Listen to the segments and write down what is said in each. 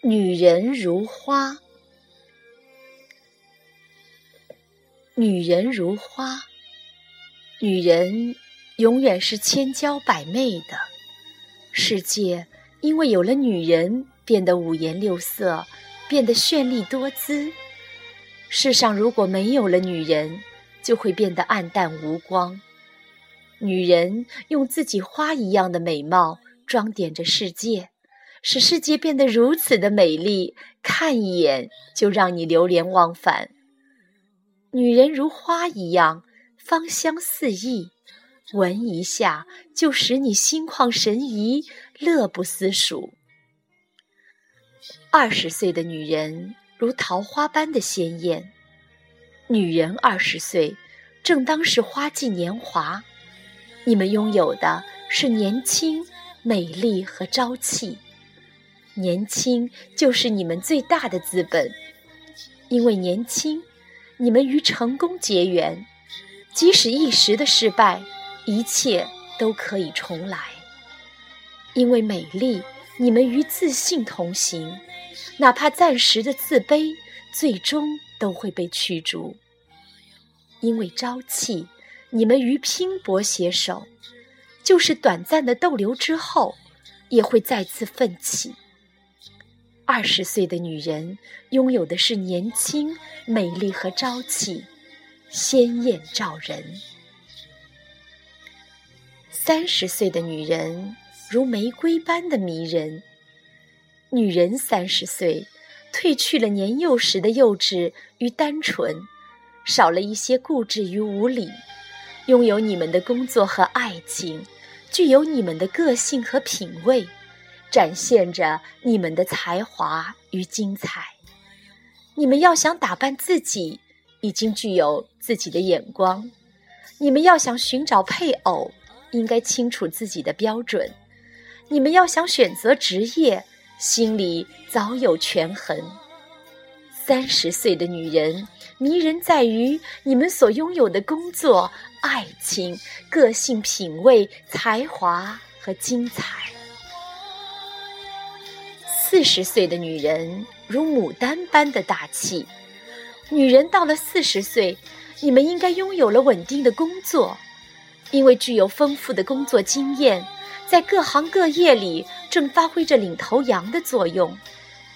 女人如花，女人如花，女人永远是千娇百媚的。世界因为有了女人，变得五颜六色，变得绚丽多姿。世上如果没有了女人，就会变得暗淡无光。女人用自己花一样的美貌装点着世界。使世界变得如此的美丽，看一眼就让你流连忘返。女人如花一样，芳香四溢，闻一下就使你心旷神怡，乐不思蜀。二十岁的女人如桃花般的鲜艳，女人二十岁，正当是花季年华，你们拥有的是年轻、美丽和朝气。年轻就是你们最大的资本，因为年轻，你们与成功结缘，即使一时的失败，一切都可以重来。因为美丽，你们与自信同行，哪怕暂时的自卑，最终都会被驱逐。因为朝气，你们与拼搏携手，就是短暂的逗留之后，也会再次奋起。二十岁的女人拥有的是年轻、美丽和朝气，鲜艳照人；三十岁的女人如玫瑰般的迷人。女人三十岁，褪去了年幼时的幼稚与单纯，少了一些固执与无理，拥有你们的工作和爱情，具有你们的个性和品味。展现着你们的才华与精彩。你们要想打扮自己，已经具有自己的眼光；你们要想寻找配偶，应该清楚自己的标准；你们要想选择职业，心里早有权衡。三十岁的女人迷人在于你们所拥有的工作、爱情、个性、品味、才华和精彩。四十岁的女人如牡丹般的大气。女人到了四十岁，你们应该拥有了稳定的工作，因为具有丰富的工作经验，在各行各业里正发挥着领头羊的作用，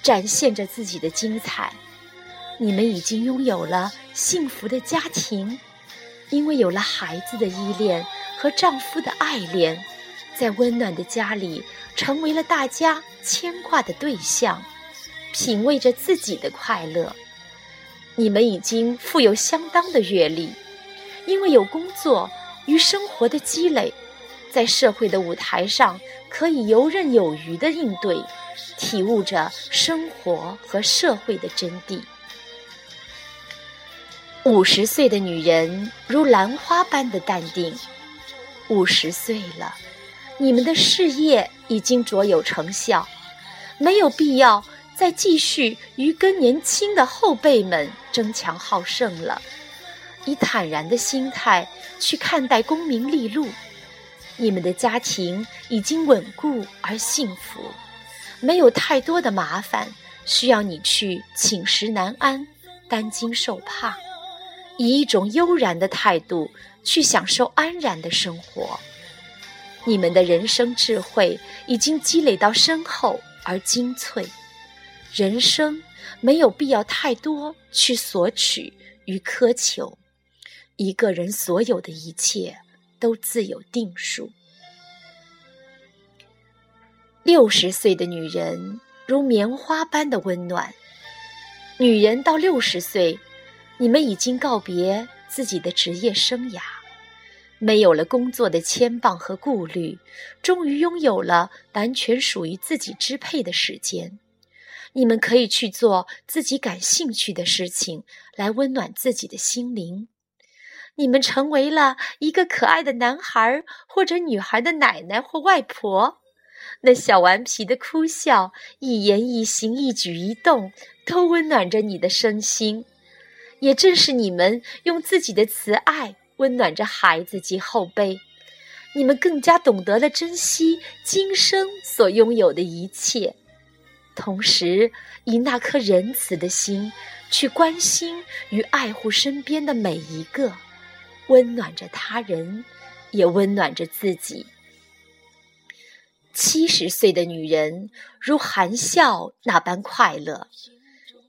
展现着自己的精彩。你们已经拥有了幸福的家庭，因为有了孩子的依恋和丈夫的爱恋。在温暖的家里，成为了大家牵挂的对象，品味着自己的快乐。你们已经富有相当的阅历，因为有工作与生活的积累，在社会的舞台上可以游刃有余的应对，体悟着生活和社会的真谛。五十岁的女人如兰花般的淡定，五十岁了。你们的事业已经卓有成效，没有必要再继续与跟年轻的后辈们争强好胜了。以坦然的心态去看待功名利禄。你们的家庭已经稳固而幸福，没有太多的麻烦需要你去寝食难安、担惊受怕。以一种悠然的态度去享受安然的生活。你们的人生智慧已经积累到深厚而精粹，人生没有必要太多去索取与苛求，一个人所有的一切都自有定数。六十岁的女人如棉花般的温暖，女人到六十岁，你们已经告别自己的职业生涯。没有了工作的牵绊和顾虑，终于拥有了完全属于自己支配的时间。你们可以去做自己感兴趣的事情，来温暖自己的心灵。你们成为了一个可爱的男孩或者女孩的奶奶或外婆，那小顽皮的哭笑、一言一行、一举一动，都温暖着你的身心。也正是你们用自己的慈爱。温暖着孩子及后辈，你们更加懂得了珍惜今生所拥有的一切，同时以那颗仁慈的心去关心与爱护身边的每一个，温暖着他人，也温暖着自己。七十岁的女人如含笑那般快乐。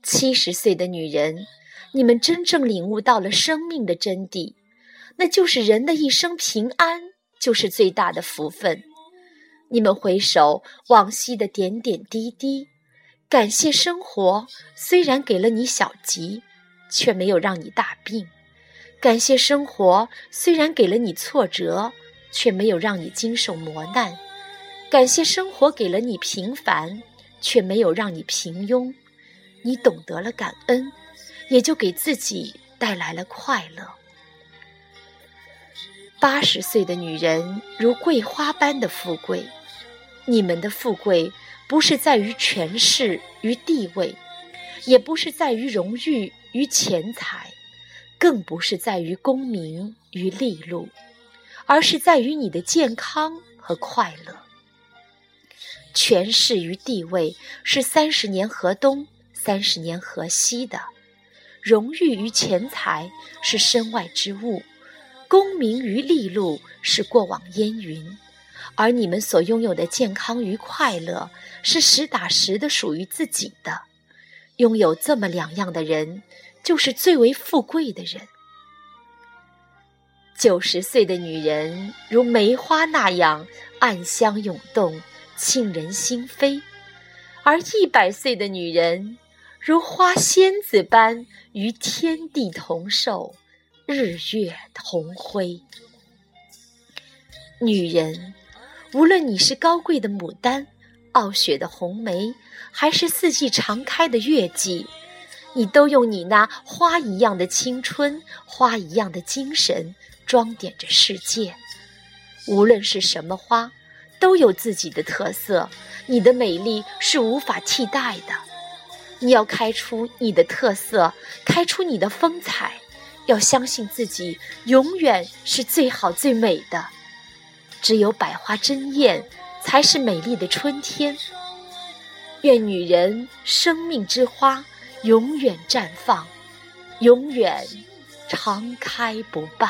七十岁的女人，你们真正领悟到了生命的真谛，那就是人的一生平安就是最大的福分。你们回首往昔的点点滴滴，感谢生活虽然给了你小疾，却没有让你大病；感谢生活虽然给了你挫折，却没有让你经受磨难。感谢生活给了你平凡，却没有让你平庸。你懂得了感恩，也就给自己带来了快乐。八十岁的女人如桂花般的富贵，你们的富贵不是在于权势与地位，也不是在于荣誉与钱财，更不是在于功名与利禄，而是在于你的健康和快乐。权势与地位是三十年河东、三十年河西的；荣誉与钱财是身外之物，功名与利禄是过往烟云。而你们所拥有的健康与快乐，是实打实的属于自己的。拥有这么两样的人，就是最为富贵的人。九十岁的女人如梅花那样暗香涌动。沁人心扉，而一百岁的女人，如花仙子般与天地同寿，日月同辉。女人，无论你是高贵的牡丹、傲雪的红梅，还是四季常开的月季，你都用你那花一样的青春、花一样的精神，装点着世界。无论是什么花。都有自己的特色，你的美丽是无法替代的。你要开出你的特色，开出你的风采，要相信自己永远是最好最美的。只有百花争艳，才是美丽的春天。愿女人生命之花永远绽放，永远常开不败。